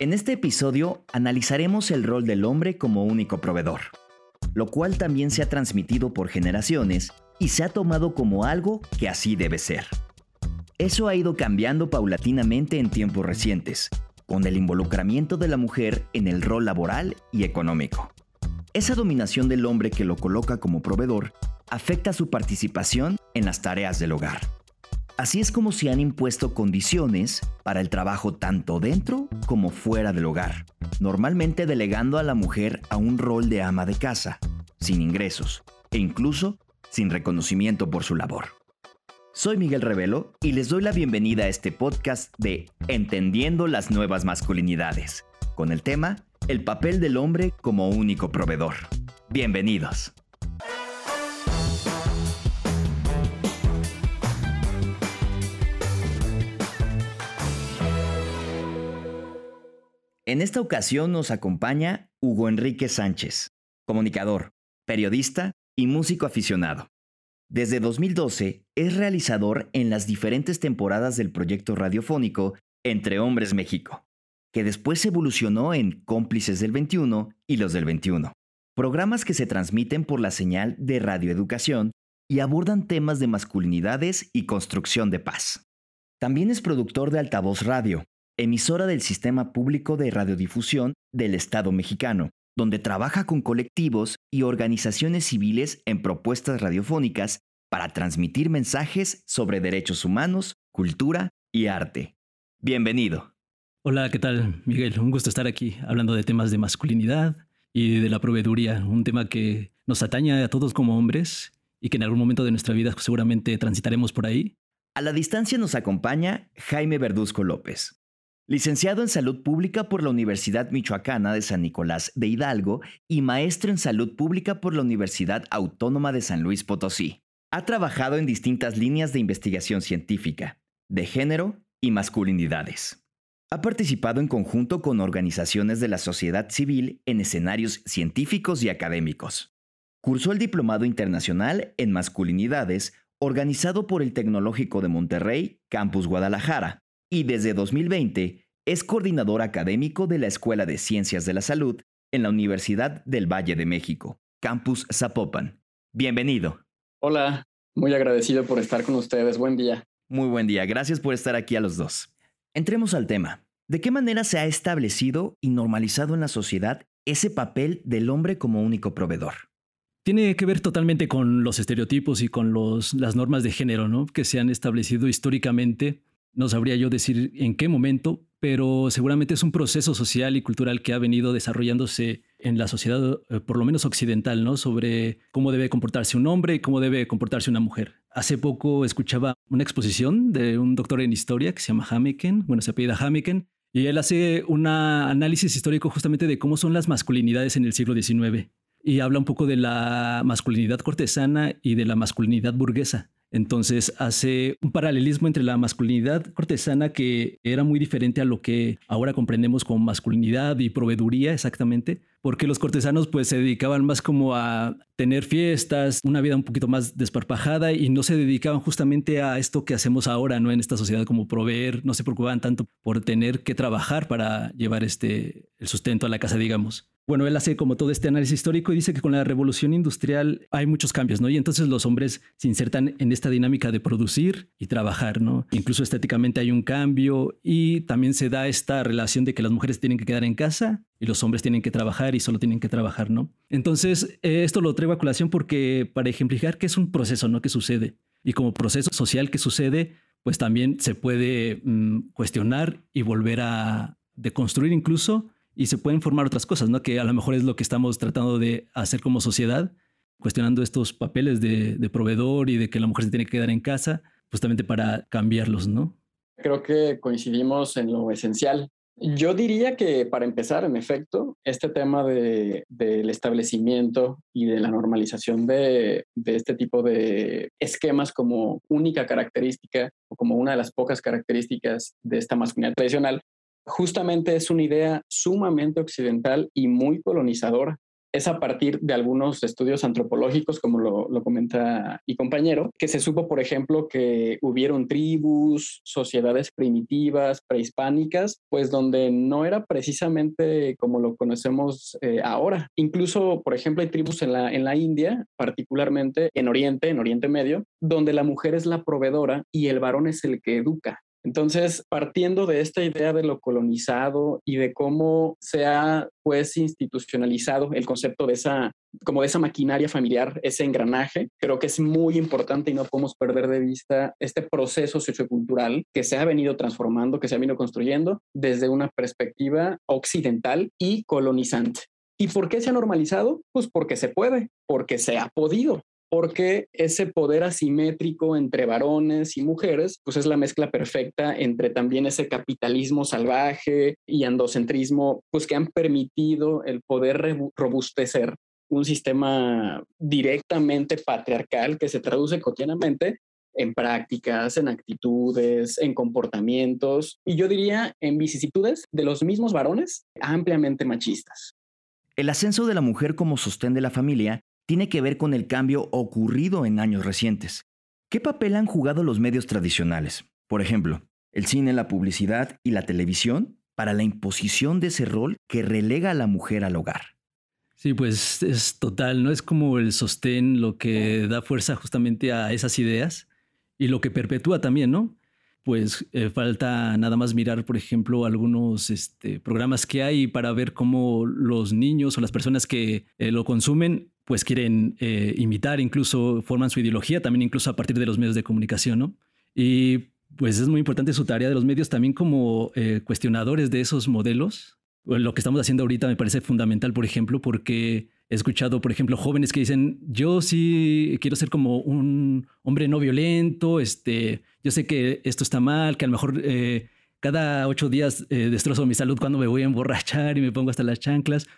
En este episodio analizaremos el rol del hombre como único proveedor, lo cual también se ha transmitido por generaciones y se ha tomado como algo que así debe ser. Eso ha ido cambiando paulatinamente en tiempos recientes, con el involucramiento de la mujer en el rol laboral y económico. Esa dominación del hombre que lo coloca como proveedor afecta su participación en las tareas del hogar. Así es como se han impuesto condiciones para el trabajo tanto dentro como fuera del hogar, normalmente delegando a la mujer a un rol de ama de casa, sin ingresos e incluso sin reconocimiento por su labor. Soy Miguel Revelo y les doy la bienvenida a este podcast de Entendiendo las nuevas masculinidades, con el tema El papel del hombre como único proveedor. Bienvenidos. En esta ocasión nos acompaña Hugo Enrique Sánchez, comunicador, periodista y músico aficionado. Desde 2012 es realizador en las diferentes temporadas del proyecto radiofónico Entre Hombres México, que después evolucionó en Cómplices del 21 y Los del 21, programas que se transmiten por la señal de radioeducación y abordan temas de masculinidades y construcción de paz. También es productor de Altavoz Radio, emisora del Sistema Público de Radiodifusión del Estado mexicano, donde trabaja con colectivos y organizaciones civiles en propuestas radiofónicas para transmitir mensajes sobre derechos humanos, cultura y arte. Bienvenido. Hola, ¿qué tal, Miguel? Un gusto estar aquí hablando de temas de masculinidad y de la proveeduría, un tema que nos atañe a todos como hombres y que en algún momento de nuestra vida seguramente transitaremos por ahí. A la distancia nos acompaña Jaime Verduzco López, Licenciado en Salud Pública por la Universidad Michoacana de San Nicolás de Hidalgo y maestro en Salud Pública por la Universidad Autónoma de San Luis Potosí. Ha trabajado en distintas líneas de investigación científica, de género y masculinidades. Ha participado en conjunto con organizaciones de la sociedad civil en escenarios científicos y académicos. Cursó el Diplomado Internacional en Masculinidades organizado por el Tecnológico de Monterrey, Campus Guadalajara, y desde 2020 es coordinador académico de la Escuela de Ciencias de la Salud en la Universidad del Valle de México, Campus Zapopan. Bienvenido. Hola, muy agradecido por estar con ustedes. Buen día. Muy buen día. Gracias por estar aquí a los dos. Entremos al tema. ¿De qué manera se ha establecido y normalizado en la sociedad ese papel del hombre como único proveedor? Tiene que ver totalmente con los estereotipos y con las normas de género ¿no? que se han establecido históricamente no sabría yo decir en qué momento, pero seguramente es un proceso social y cultural que ha venido desarrollándose en la sociedad, eh, por lo menos occidental, ¿no? Sobre cómo debe comportarse un hombre y cómo debe comportarse una mujer. Hace poco escuchaba una exposición de un doctor en historia que se llama Hameken, bueno, se apellida Hameken, y él hace un análisis histórico justamente de cómo son las masculinidades en el siglo XIX. Y habla un poco de la masculinidad cortesana y de la masculinidad burguesa. Entonces hace un paralelismo entre la masculinidad cortesana que era muy diferente a lo que ahora comprendemos como masculinidad y proveeduría exactamente, porque los cortesanos pues se dedicaban más como a tener fiestas, una vida un poquito más desparpajada y no se dedicaban justamente a esto que hacemos ahora, ¿no? En esta sociedad como proveer, no se preocupaban tanto por tener que trabajar para llevar este el sustento a la casa, digamos. Bueno, él hace como todo este análisis histórico y dice que con la revolución industrial hay muchos cambios, ¿no? Y entonces los hombres se insertan en esta dinámica de producir y trabajar, ¿no? Incluso estéticamente hay un cambio y también se da esta relación de que las mujeres tienen que quedar en casa y los hombres tienen que trabajar y solo tienen que trabajar, ¿no? Entonces, eh, esto lo traigo a colación porque para ejemplificar que es un proceso, ¿no? Que sucede. Y como proceso social que sucede, pues también se puede mm, cuestionar y volver a deconstruir incluso y se pueden formar otras cosas, ¿no? Que a lo mejor es lo que estamos tratando de hacer como sociedad, cuestionando estos papeles de, de proveedor y de que la mujer se tiene que quedar en casa, justamente para cambiarlos, ¿no? Creo que coincidimos en lo esencial. Yo diría que para empezar, en efecto, este tema de, del establecimiento y de la normalización de, de, este tipo de esquemas como única característica o como una de las pocas características de esta masculinidad tradicional justamente es una idea sumamente occidental y muy colonizadora. Es a partir de algunos estudios antropológicos, como lo, lo, comenta mi compañero, que se supo, por ejemplo, que hubieron tribus, sociedades primitivas, prehispánicas, pues donde no era precisamente como lo conocemos eh, ahora. Incluso, por ejemplo, hay tribus en la, en la India, particularmente en Oriente, en Oriente Medio, donde la mujer es la proveedora y el varón es el que educa. Entonces, partiendo de esta idea de lo colonizado y de cómo se ha pues institucionalizado el concepto de esa como de esa maquinaria familiar, ese engranaje, creo que es muy importante y no podemos perder de vista este proceso sociocultural que se ha venido transformando, que se ha venido construyendo desde una perspectiva occidental y colonizante. ¿Y por qué se ha normalizado? Pues porque se puede, porque se ha podido porque ese poder asimétrico entre varones y mujeres, pues es la mezcla perfecta entre también ese capitalismo salvaje y andocentrismo, pues que han permitido el poder robustecer un sistema directamente patriarcal que se traduce cotidianamente en prácticas, en actitudes, en comportamientos y yo diría en vicisitudes de los mismos varones ampliamente machistas. El ascenso de la mujer como sostén de la familia tiene que ver con el cambio ocurrido en años recientes. ¿Qué papel han jugado los medios tradicionales? Por ejemplo, el cine, la publicidad y la televisión para la imposición de ese rol que relega a la mujer al hogar. Sí, pues es total, ¿no? Es como el sostén lo que da fuerza justamente a esas ideas y lo que perpetúa también, ¿no? Pues eh, falta nada más mirar, por ejemplo, algunos este, programas que hay para ver cómo los niños o las personas que eh, lo consumen pues quieren eh, imitar, incluso forman su ideología, también incluso a partir de los medios de comunicación, ¿no? Y pues es muy importante su tarea de los medios también como eh, cuestionadores de esos modelos. Lo que estamos haciendo ahorita me parece fundamental, por ejemplo, porque he escuchado, por ejemplo, jóvenes que dicen, yo sí quiero ser como un hombre no violento, este, yo sé que esto está mal, que a lo mejor eh, cada ocho días destrozo mi salud cuando me voy a emborrachar y me pongo hasta las chanclas,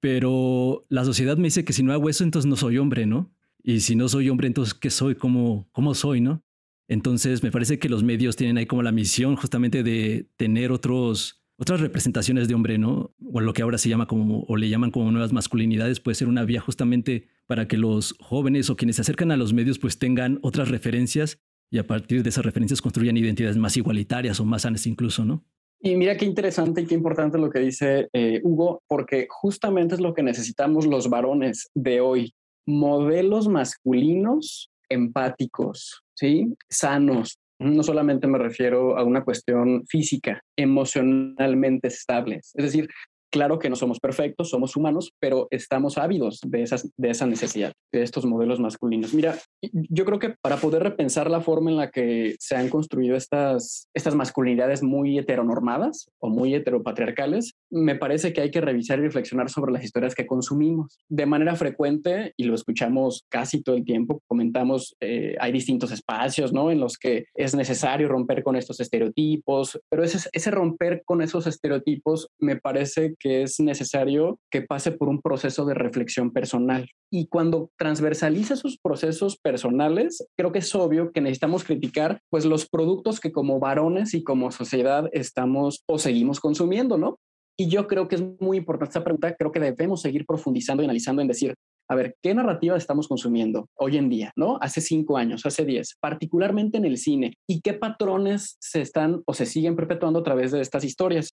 pero la sociedad me dice que si no hago eso, entonces no soy hombre, ¿no? Y si no soy hombre, entonces ¿qué soy? ¿Cómo, cómo soy, no? Entonces me parece que los medios tienen ahí como la misión justamente de tener otros, otras representaciones de hombre, ¿no? O lo que ahora se llama como, o le llaman como nuevas masculinidades, puede ser una vía justamente para que los jóvenes o quienes se acercan a los medios pues tengan otras referencias y a partir de esas referencias construyan identidades más igualitarias o más sanas incluso, ¿no? Y mira qué interesante y qué importante lo que dice eh, Hugo, porque justamente es lo que necesitamos los varones de hoy, modelos masculinos empáticos, ¿sí? Sanos. No solamente me refiero a una cuestión física, emocionalmente estables. Es decir, Claro que no somos perfectos, somos humanos, pero estamos ávidos de, esas, de esa necesidad, de estos modelos masculinos. Mira, yo creo que para poder repensar la forma en la que se han construido estas, estas masculinidades muy heteronormadas o muy heteropatriarcales, me parece que hay que revisar y reflexionar sobre las historias que consumimos. De manera frecuente, y lo escuchamos casi todo el tiempo, comentamos, eh, hay distintos espacios, ¿no? En los que es necesario romper con estos estereotipos, pero ese, ese romper con esos estereotipos me parece que es necesario que pase por un proceso de reflexión personal. Y cuando transversaliza sus procesos personales, creo que es obvio que necesitamos criticar pues los productos que como varones y como sociedad estamos o seguimos consumiendo, ¿no? Y yo creo que es muy importante esta pregunta, creo que debemos seguir profundizando y analizando en decir, a ver, ¿qué narrativa estamos consumiendo hoy en día, no? Hace cinco años, hace diez, particularmente en el cine, y qué patrones se están o se siguen perpetuando a través de estas historias.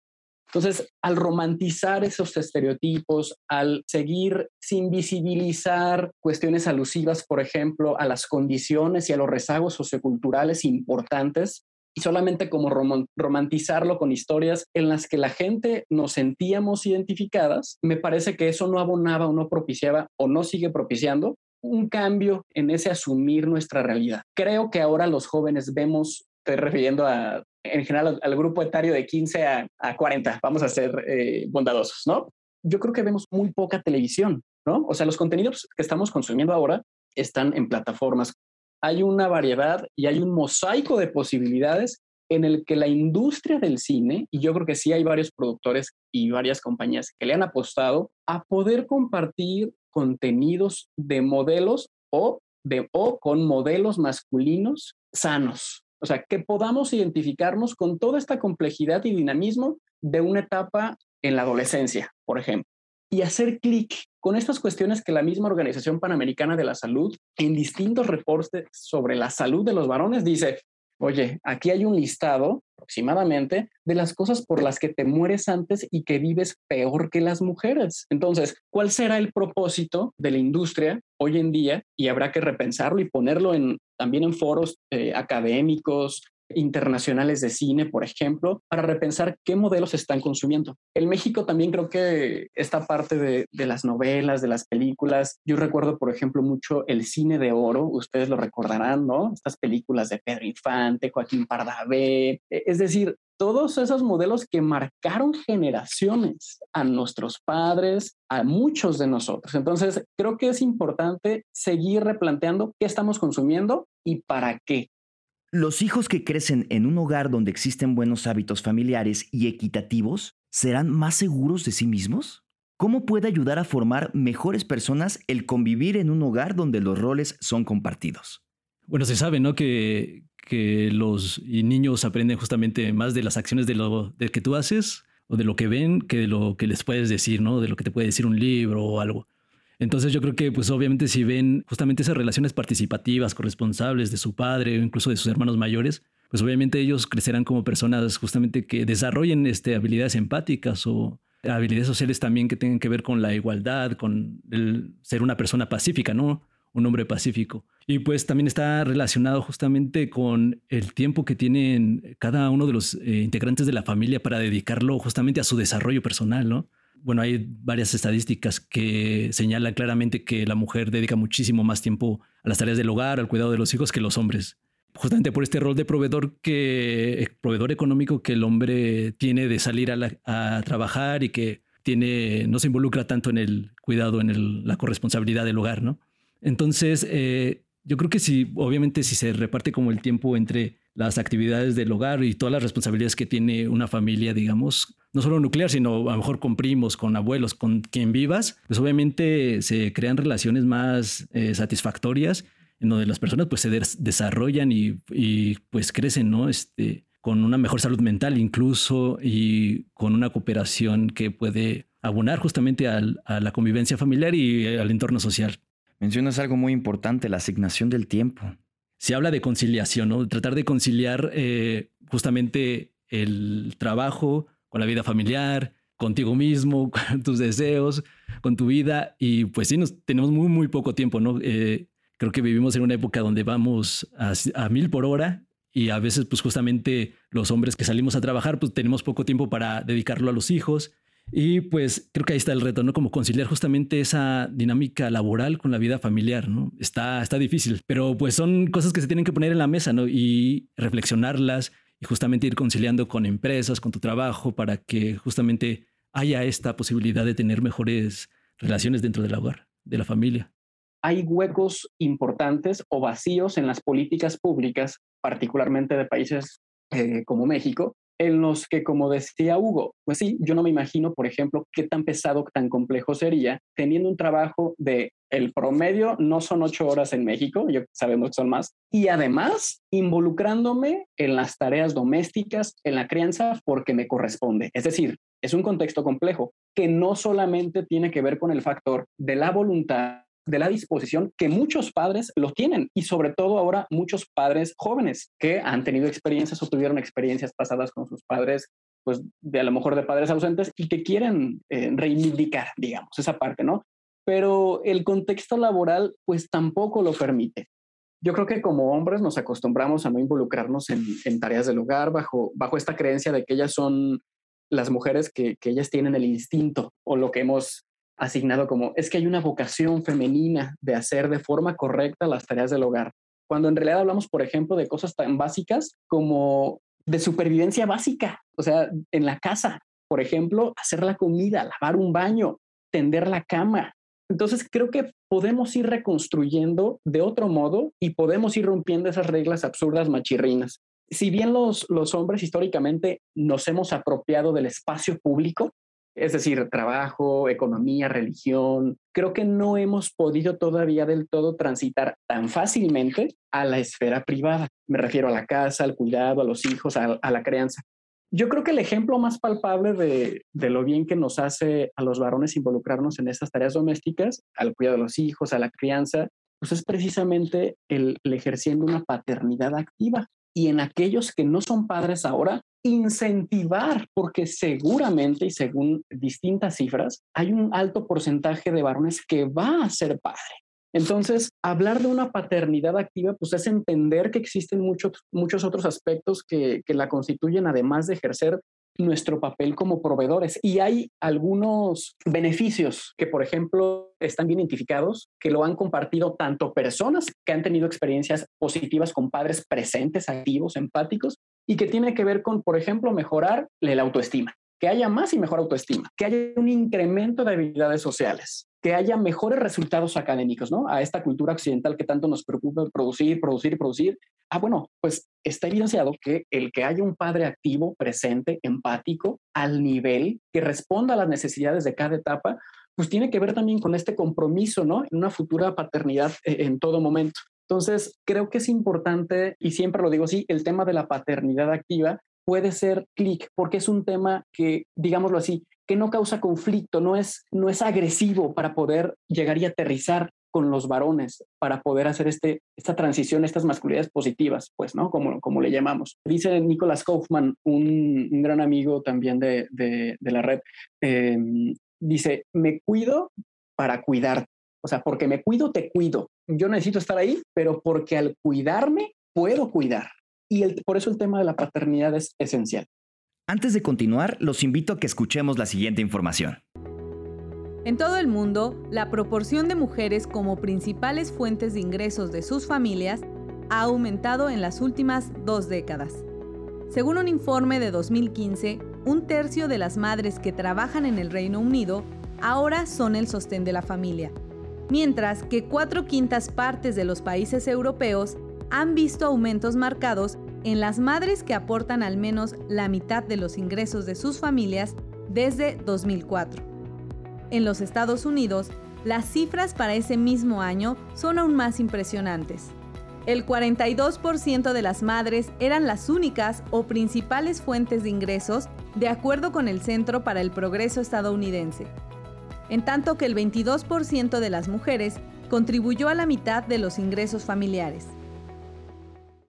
Entonces, al romantizar esos estereotipos, al seguir sin visibilizar cuestiones alusivas, por ejemplo, a las condiciones y a los rezagos socioculturales importantes, y solamente como romantizarlo con historias en las que la gente nos sentíamos identificadas, me parece que eso no abonaba o no propiciaba o no sigue propiciando un cambio en ese asumir nuestra realidad. Creo que ahora los jóvenes vemos, estoy refiriendo a en general al, grupo etario de 15 a, 40, vamos a ser eh, bondadosos, ¿no? Yo creo que vemos muy poca televisión, ¿no? O sea, los contenidos que estamos consumiendo ahora están en plataformas. Hay una variedad y hay un mosaico de posibilidades en el que la industria del cine, y yo creo que sí hay varios productores y varias compañías que le han apostado a poder compartir contenidos de modelos o, de, o con modelos masculinos sanos, o sea, que podamos identificarnos con toda esta complejidad y dinamismo de una etapa en la adolescencia, por ejemplo, y hacer clic con estas cuestiones que la misma Organización Panamericana de la Salud en distintos reportes sobre la salud de los varones dice, oye, aquí hay un listado aproximadamente de las cosas por las que te mueres antes y que vives peor que las mujeres. Entonces, ¿cuál será el propósito de la industria hoy en día? Y habrá que repensarlo y ponerlo también en foros eh, académicos, internacionales de cine, por ejemplo, para repensar qué modelos están consumiendo. En México también creo que esta parte de, las novelas, de las películas, yo recuerdo, por ejemplo, mucho el cine de oro, ustedes lo recordarán, ¿no? Estas películas de Pedro Infante, Joaquín Pardavé, e, es decir, todos esos modelos que marcaron generaciones a nuestros padres, a muchos de nosotros. Entonces, creo que es importante seguir replanteando qué estamos consumiendo y para qué. Los hijos que crecen en un hogar donde existen buenos hábitos familiares y equitativos serán más seguros de sí mismos? ¿Cómo puede ayudar a formar mejores personas el convivir en un hogar donde los roles son compartidos? Bueno, se sabe, ¿no? Que, que los niños aprenden justamente más de las acciones de lo de que tú haces o de lo que ven que de lo que les puedes decir, ¿no? De lo que te puede decir un libro o algo. Entonces yo creo que pues obviamente si ven justamente esas relaciones participativas, corresponsables de su padre o incluso de sus hermanos mayores, pues obviamente ellos crecerán como personas justamente que desarrollen este, habilidades empáticas o habilidades sociales también que tengan que ver con la igualdad, con el ser una persona pacífica, ¿no? Un hombre pacífico. Y pues también está relacionado justamente con el tiempo que tienen cada uno de los eh, integrantes de la familia para dedicarlo justamente a su desarrollo personal, ¿no? Bueno, hay varias estadísticas que señalan claramente que la mujer dedica muchísimo más tiempo a las tareas del hogar, al cuidado de los hijos que los hombres. Justamente por este rol de proveedor que eh, proveedor económico que el hombre tiene de salir a, trabajar y que tiene no se involucra tanto en el cuidado, en la corresponsabilidad del hogar, ¿no? Entonces, eh, yo creo que si, obviamente, si se reparte como el tiempo entre las actividades del hogar y todas las responsabilidades que tiene una familia, digamos, no solo nuclear, sino a lo mejor con primos, con abuelos, con quien vivas, pues obviamente se crean relaciones más eh, satisfactorias en donde las personas pues se desarrollan y, pues crecen, ¿no? Este, con una mejor salud mental incluso y con una cooperación que puede abonar justamente a la convivencia familiar y al entorno social. Mencionas algo muy importante, la asignación del tiempo se habla de conciliación, ¿no? Tratar de conciliar eh, justamente el trabajo con la vida familiar, contigo mismo, con tus deseos, con tu vida. Y pues sí, tenemos muy, muy poco tiempo, ¿no? Eh, creo que vivimos en una época donde vamos a, a, mil por hora y a veces pues justamente los hombres que salimos a trabajar pues tenemos poco tiempo para dedicarlo a los hijos y pues creo que ahí está el reto, ¿no? Como conciliar justamente esa dinámica laboral con la vida familiar, ¿no? Está, está difícil, pero pues son cosas que se tienen que poner en la mesa, ¿no? Y reflexionarlas y justamente ir conciliando con empresas, con tu trabajo, para que justamente haya esta posibilidad de tener mejores relaciones dentro del hogar, de la familia. Hay huecos importantes o vacíos en las políticas públicas, particularmente de países eh, como México, en los que, como decía Hugo, pues sí, yo no me imagino, por ejemplo, qué tan pesado, tan complejo sería teniendo un trabajo de el promedio no son ocho horas en México, yo sabemos que son más, y además involucrándome en las tareas domésticas, en la crianza, porque me corresponde. Es decir, es un contexto complejo que no solamente tiene que ver con el factor de la voluntad de la disposición que muchos padres lo tienen y sobre todo ahora muchos padres jóvenes que han tenido experiencias o tuvieron experiencias pasadas con sus padres, pues de a lo mejor de padres ausentes y que quieren eh, reivindicar, digamos, esa parte, ¿no? Pero el contexto laboral pues tampoco lo permite. Yo creo que como hombres nos acostumbramos a no involucrarnos en, en tareas del hogar bajo, bajo esta creencia de que ellas son las mujeres que, que ellas tienen el instinto o lo que hemos asignado como es que hay una vocación femenina de hacer de forma correcta las tareas del hogar. Cuando en realidad hablamos, por ejemplo, de cosas tan básicas como de supervivencia básica, o sea, en la casa, por ejemplo, hacer la comida, lavar un baño, tender la cama. Entonces creo que podemos ir reconstruyendo de otro modo y podemos ir rompiendo esas reglas absurdas machirrinas. Si bien los, los hombres históricamente nos hemos apropiado del espacio público, es decir, trabajo, economía, religión. Creo que no hemos podido todavía del todo transitar tan fácilmente a la esfera privada. Me refiero a la casa, al cuidado, a los hijos, a, la crianza. Yo creo que el ejemplo más palpable de, lo bien que nos hace a los varones involucrarnos en estas tareas domésticas, al cuidado de los hijos, a la crianza, pues es precisamente el ejerciendo una paternidad activa. Y en aquellos que no son padres ahora, incentivar, porque seguramente y según distintas cifras, hay un alto porcentaje de varones que va a ser padre. Entonces, hablar de una paternidad activa, pues es entender que existen muchos, muchos otros aspectos que, que la constituyen, además de ejercer nuestro papel como proveedores. Y hay algunos beneficios que, por ejemplo, están bien identificados, que lo han compartido tanto personas que han tenido experiencias positivas con padres presentes, activos, empáticos, y que tiene que ver con, por ejemplo, mejorar la autoestima, que haya más y mejor autoestima, que haya un incremento de habilidades sociales, que haya mejores resultados académicos, ¿no? A esta cultura occidental que tanto nos preocupa producir, producir, producir. Ah, bueno, pues está evidenciado que el que haya un padre activo, presente, empático, al nivel que responda a las necesidades de cada etapa, pues tiene que ver también con este compromiso, ¿no? En una futura paternidad eh, en todo momento. Entonces, creo que es importante, y siempre lo digo así, el tema de la paternidad activa puede ser clic, porque es un tema que, digámoslo así, que no causa conflicto, no es, no es agresivo para poder llegar y aterrizar con los varones para poder hacer este, esta transición, estas masculinidades positivas, pues, ¿no? Como, como le llamamos. Dice Nicholas Kaufman, un, un gran amigo también de, de, la red, eh, dice, me cuido para cuidar. O sea, porque me cuido, te cuido. Yo necesito estar ahí, pero porque al cuidarme, puedo cuidar. Y el, por eso el tema de la paternidad es esencial. Antes de continuar, los invito a que escuchemos la siguiente información. En todo el mundo, la proporción de mujeres como principales fuentes de ingresos de sus familias ha aumentado en las últimas dos décadas. Según un informe de 2015, un tercio de las madres que trabajan en el Reino Unido ahora son el sostén de la familia, mientras que cuatro quintas partes de los países europeos han visto aumentos marcados en las madres que aportan al menos la mitad de los ingresos de sus familias desde 2004. En los Estados Unidos, las cifras para ese mismo año son aún más impresionantes. El 42% de las madres eran las únicas o principales fuentes de ingresos, de acuerdo con el Centro para el Progreso estadounidense, en tanto que el 22% de las mujeres contribuyó a la mitad de los ingresos familiares.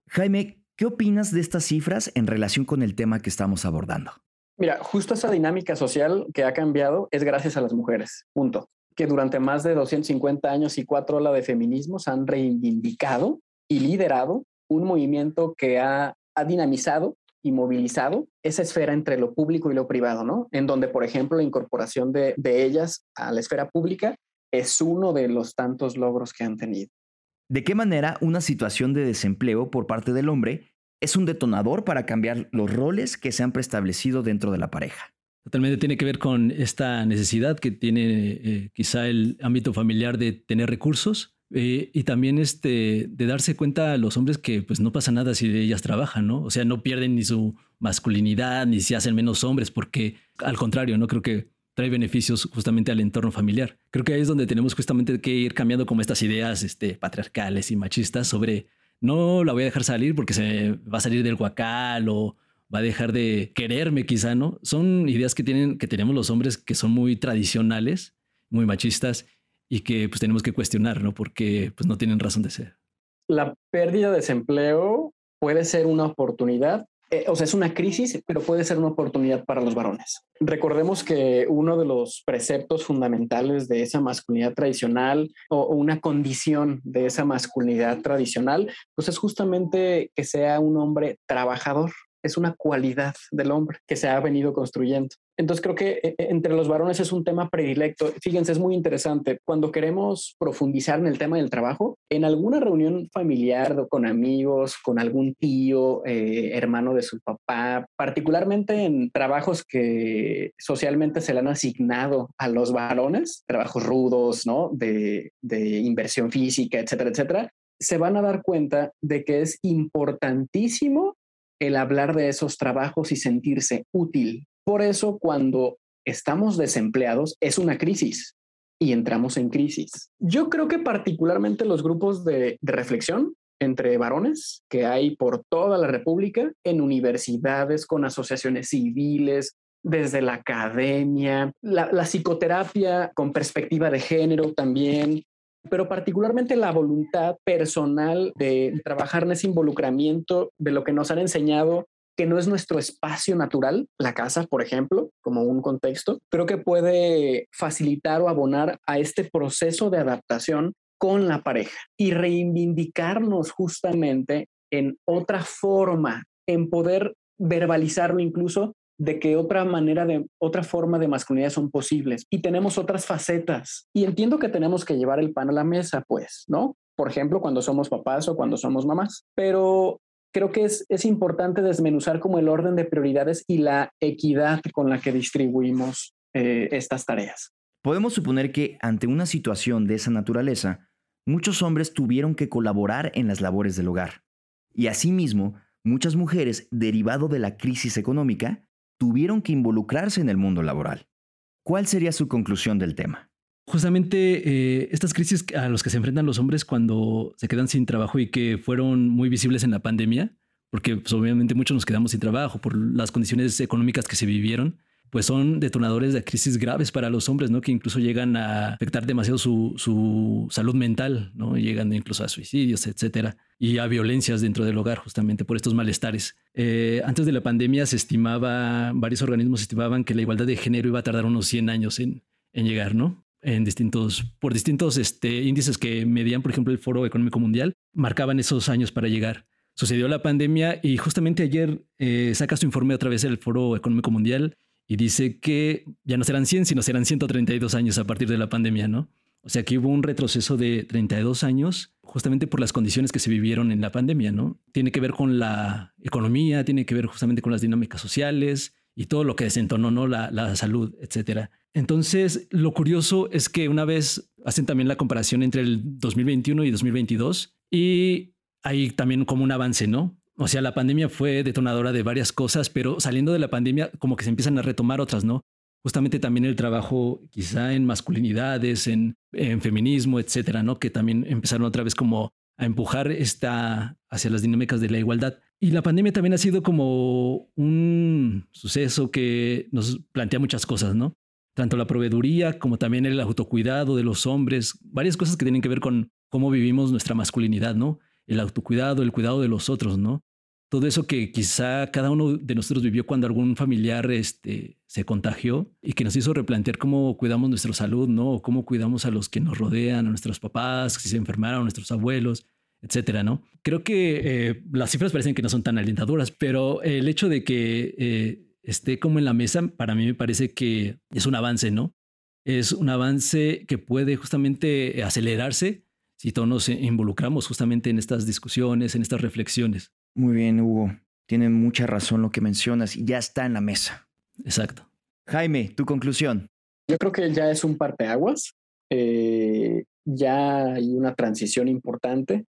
Jaime, ¿Qué opinas de estas cifras en relación con el tema que estamos abordando? Mira, justo esa dinámica social que ha cambiado es gracias a las mujeres, punto. Que durante más de 250 años y cuatro olas de feminismos han reivindicado y liderado un movimiento que ha, ha dinamizado y movilizado esa esfera entre lo público y lo privado, ¿no? En donde, por ejemplo, la incorporación de, de ellas a la esfera pública es uno de los tantos logros que han tenido. ¿De qué manera una situación de desempleo por parte del hombre es un detonador para cambiar los roles que se han preestablecido dentro de la pareja? Totalmente tiene que ver con esta necesidad que tiene eh, quizá el ámbito familiar de tener recursos eh, y también este, de darse cuenta a los hombres que pues no pasa nada si ellas trabajan, ¿no? O sea, no pierden ni su masculinidad ni se hacen menos hombres porque al contrario, no creo que trae beneficios justamente al entorno familiar. Creo que ahí es donde tenemos justamente que ir cambiando como estas ideas este, patriarcales y machistas sobre no la voy a dejar salir porque se va a salir del guacal o va a dejar de quererme quizá, ¿no? Son ideas que, tienen, que tenemos los hombres que son muy tradicionales, muy machistas y que pues tenemos que cuestionar, ¿no? Porque pues no tienen razón de ser. La pérdida de desempleo puede ser una oportunidad eh, o sea, es una crisis, pero puede ser una oportunidad para los varones. Recordemos que uno de los preceptos fundamentales de esa masculinidad tradicional o, una condición de esa masculinidad tradicional, pues es justamente que sea un hombre trabajador. Es una cualidad del hombre que se ha venido construyendo. Entonces creo que eh, eh, entre los varones es un tema predilecto. Fíjense, es muy interesante. Cuando queremos profundizar en el tema del trabajo, en alguna reunión familiar con amigos, con algún tío, eh, hermano de su papá, particularmente en trabajos que socialmente se le han asignado a los varones, trabajos rudos, ¿no? De, de inversión física, etcétera, etcétera, se van a dar cuenta de que es importantísimo el hablar de esos trabajos y sentirse útil por eso cuando estamos desempleados es una crisis y entramos en crisis. Yo creo que particularmente los grupos de, reflexión entre varones que hay por toda la República, en universidades, con asociaciones civiles, desde la academia, la, la psicoterapia con perspectiva de género también, pero particularmente la voluntad personal de trabajar en ese involucramiento de lo que nos han enseñado que no es nuestro espacio natural, la casa, por ejemplo, como un contexto, creo que puede facilitar o abonar a este proceso de adaptación con la pareja y reivindicarnos justamente en otra forma, en poder verbalizarlo incluso de que otra manera de otra forma de masculinidad son posibles. Y tenemos otras facetas. Y entiendo que tenemos que llevar el pan a la mesa pues no por ejemplo cuando somos papás o cuando somos mamás. Pero creo que es, es importante desmenuzar como el orden de prioridades y la equidad con la que distribuimos eh, estas tareas. Podemos suponer que ante una situación de esa naturaleza muchos hombres tuvieron que colaborar en las labores del hogar. Y asimismo muchas mujeres derivado de la crisis económica tuvieron que involucrarse en el mundo laboral. ¿Cuál sería su conclusión del tema? Justamente eh, estas crisis a los que se enfrentan los hombres cuando se quedan sin trabajo y que fueron muy visibles en la pandemia, porque pues, obviamente muchos nos quedamos sin trabajo por las condiciones económicas que se vivieron, pues son detonadores de crisis graves para los hombres, ¿no? Que incluso llegan a afectar demasiado su, su salud mental, ¿no? Llegan incluso a suicidios, etcétera, y a violencias dentro del hogar, justamente por estos malestares. Eh, antes de la pandemia se estimaba, varios organismos estimaban que la igualdad de género iba a tardar unos 100 años en, en llegar, ¿no? En distintos, por distintos este, índices que medían, por ejemplo, el Foro Económico Mundial, marcaban esos años para llegar. Sucedió la pandemia y justamente ayer eh, saca su informe otra vez el Foro Económico Mundial y dice que ya no serán 100, sino serán 132 años a partir de la pandemia, ¿no? O sea que hubo un retroceso de 32 años justamente por las condiciones que se vivieron en la pandemia, ¿no? Tiene que ver con la economía, tiene que ver justamente con las dinámicas sociales y todo lo que desentonó, ¿no? La, la salud, etcétera. Entonces, lo curioso es que una vez hacen también la comparación entre el 2021 y 2022 y hay también como un avance, ¿no? O sea, la pandemia fue detonadora de varias cosas, pero saliendo de la pandemia como que se empiezan a retomar otras, ¿no? Justamente también el trabajo quizá en masculinidades, en, feminismo, etcétera, ¿no? Que también empezaron otra vez como a empujar esta hacia las dinámicas de la igualdad. Y la pandemia también ha sido como un suceso que nos plantea muchas cosas, ¿no? Tanto la proveeduría como también el autocuidado de los hombres, varias cosas que tienen que ver con cómo vivimos nuestra masculinidad, ¿no? El autocuidado, el cuidado de los otros, ¿no? Todo eso que quizá cada uno de nosotros vivió cuando algún familiar este, se contagió y que nos hizo replantear cómo cuidamos nuestra salud, ¿no? O cómo cuidamos a los que nos rodean, a nuestros papás, si se enfermaron, a nuestros abuelos, etcétera, ¿no? Creo que eh, las cifras parecen que no son tan alentadoras, pero el hecho de que eh, esté como en la mesa, para mí me parece que es un avance, ¿no? Es un avance que puede justamente acelerarse si todos nos involucramos justamente en estas discusiones, en estas reflexiones. Muy bien, Hugo. Tiene mucha razón lo que mencionas y ya está en la mesa. Exacto. Jaime, tu conclusión. Yo creo que ya es un parteaguas. Eh, ya hay una transición importante,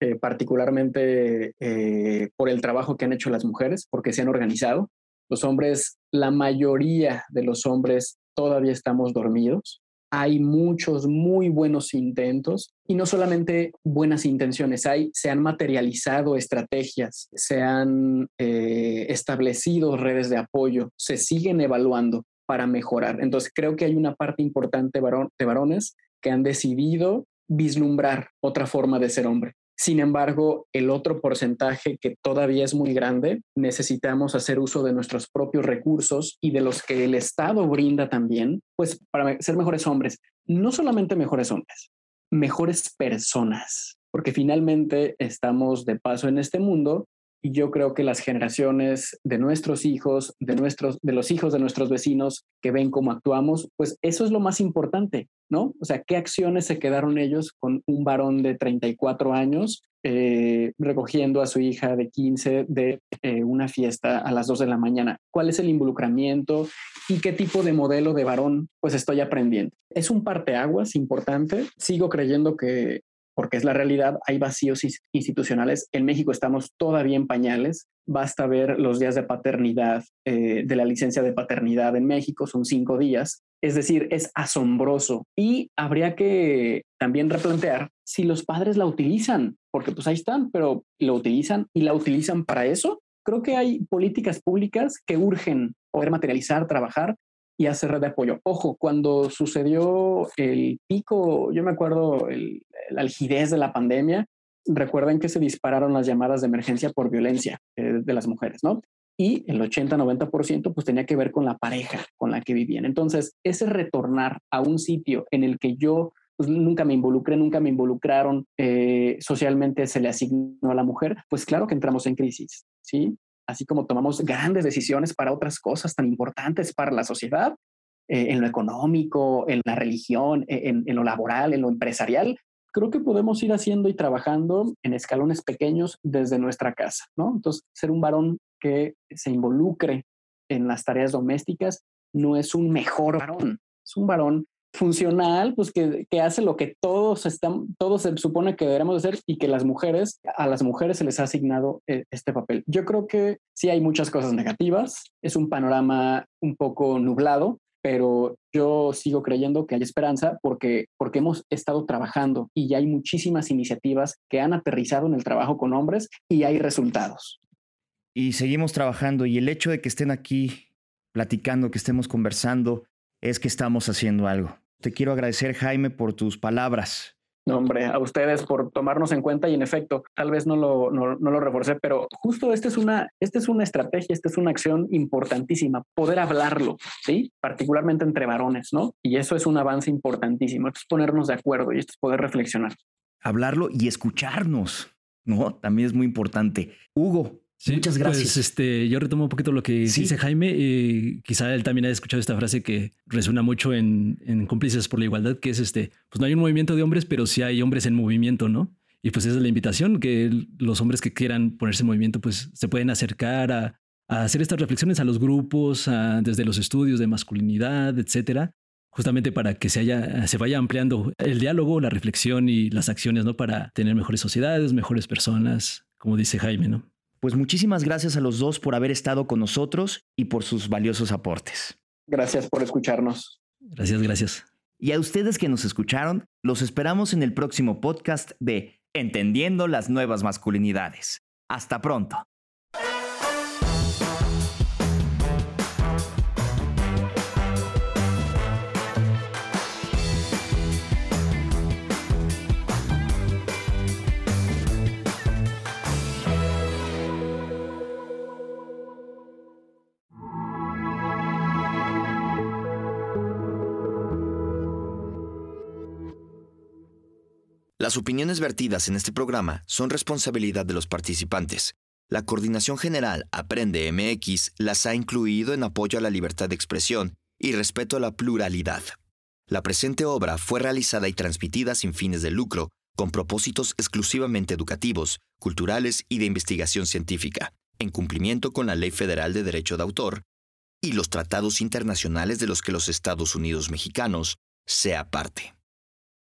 eh, particularmente eh, por el trabajo que han hecho las mujeres, porque se han organizado. Los hombres, la mayoría de los hombres todavía estamos dormidos hay muchos muy buenos intentos y no solamente buenas intenciones, hay, se han materializado estrategias, se han eh, establecido redes de apoyo, se siguen evaluando para mejorar. Entonces creo que hay una parte importante de varones que han decidido vislumbrar otra forma de ser hombre. Sin embargo, el otro porcentaje que todavía es muy grande, necesitamos hacer uso de nuestros propios recursos y de los que el Estado brinda también, pues para ser mejores hombres, no solamente mejores hombres, mejores personas, porque finalmente estamos de paso en este mundo y yo creo que las generaciones de nuestros hijos, de nuestros de los hijos de nuestros vecinos que ven cómo actuamos, pues eso es lo más importante, ¿no? O sea, ¿qué acciones se quedaron ellos con un varón de 34 años eh, recogiendo a su hija de 15 de eh, una fiesta a las 2 de la mañana? ¿Cuál es el involucramiento y qué tipo de modelo de varón pues estoy aprendiendo? Es un parteaguas importante. Sigo creyendo que porque es la realidad, hay vacíos institucionales. En México estamos todavía en pañales. Basta ver los días de paternidad, eh, de la licencia de paternidad en México, son cinco días. Es decir, es asombroso y habría que también replantear si los padres la utilizan, porque pues ahí están, pero lo utilizan y la utilizan para eso. Creo que hay políticas públicas que urgen poder materializar, trabajar y hacer red de apoyo. Ojo, cuando sucedió el pico, yo me acuerdo el, la algidez de la pandemia, recuerden que se dispararon las llamadas de emergencia por violencia eh, de las mujeres, ¿no? Y el 80-90% pues tenía que ver con la pareja con la que vivían. Entonces, ese retornar a un sitio en el que yo pues, nunca me involucré, nunca me involucraron, eh, socialmente se le asignó a la mujer, pues claro que entramos en crisis, ¿sí? Así como tomamos grandes decisiones para otras cosas tan importantes para la sociedad, eh, en lo económico, en la religión, en, en, lo laboral, en lo empresarial, creo que podemos ir haciendo y trabajando en escalones pequeños desde nuestra casa, ¿no? Entonces, ser un varón que se involucre en las tareas domésticas no es un mejor varón, es un varón funcional, pues que, que, hace lo que todos están, todos se supone que deberíamos hacer y que las mujeres, a las mujeres se les ha asignado eh, este papel. Yo creo que sí hay muchas cosas negativas, es un panorama un poco nublado, pero yo sigo creyendo que hay esperanza porque, porque hemos estado trabajando y ya hay muchísimas iniciativas que han aterrizado en el trabajo con hombres y hay resultados. Y seguimos trabajando y el hecho de que estén aquí platicando, que estemos conversando, es que estamos haciendo algo. Te quiero agradecer, Jaime, por tus palabras. No, hombre, a ustedes por tomarnos en cuenta y en efecto, tal vez no lo, no, lo reforcé, pero justo esta es, una, esta es una estrategia, esta es una acción importantísima, poder hablarlo, ¿sí? Particularmente entre varones, ¿no? Y eso es un avance importantísimo, esto es ponernos de acuerdo y esto es poder reflexionar. Hablarlo y escucharnos, ¿no? También es muy importante. Hugo, Muchas gracias. Pues este, yo retomo un poquito lo que dice Jaime. y quizá él también haya escuchado esta frase que resuena mucho en, en, Cómplices por la Igualdad, que es este, pues no hay un movimiento de hombres, pero sí hay hombres en movimiento, ¿no? Y pues esa es la invitación, que los hombres que quieran ponerse en movimiento, pues se pueden acercar a, a hacer estas reflexiones a los grupos, desde los estudios de masculinidad, etcétera, justamente para que se, haya, se vaya ampliando el diálogo, la reflexión y las acciones, ¿no? Para tener mejores sociedades, mejores personas, como dice Jaime, ¿no? Pues muchísimas gracias a los dos por haber estado con nosotros y por sus valiosos aportes. Gracias por escucharnos. Gracias, gracias. Y a ustedes que nos escucharon, los esperamos en el próximo podcast de Entendiendo las nuevas masculinidades. Hasta pronto. Las opiniones vertidas en este programa son responsabilidad de los participantes. La Coordinación General Aprende MX las ha incluido en apoyo a la libertad de expresión y respeto a la pluralidad. La presente obra fue realizada y transmitida sin fines de lucro, con propósitos exclusivamente educativos, culturales y de investigación científica, en cumplimiento con la Ley Federal de Derecho de Autor y los tratados internacionales de los que los Estados Unidos mexicanos sea parte.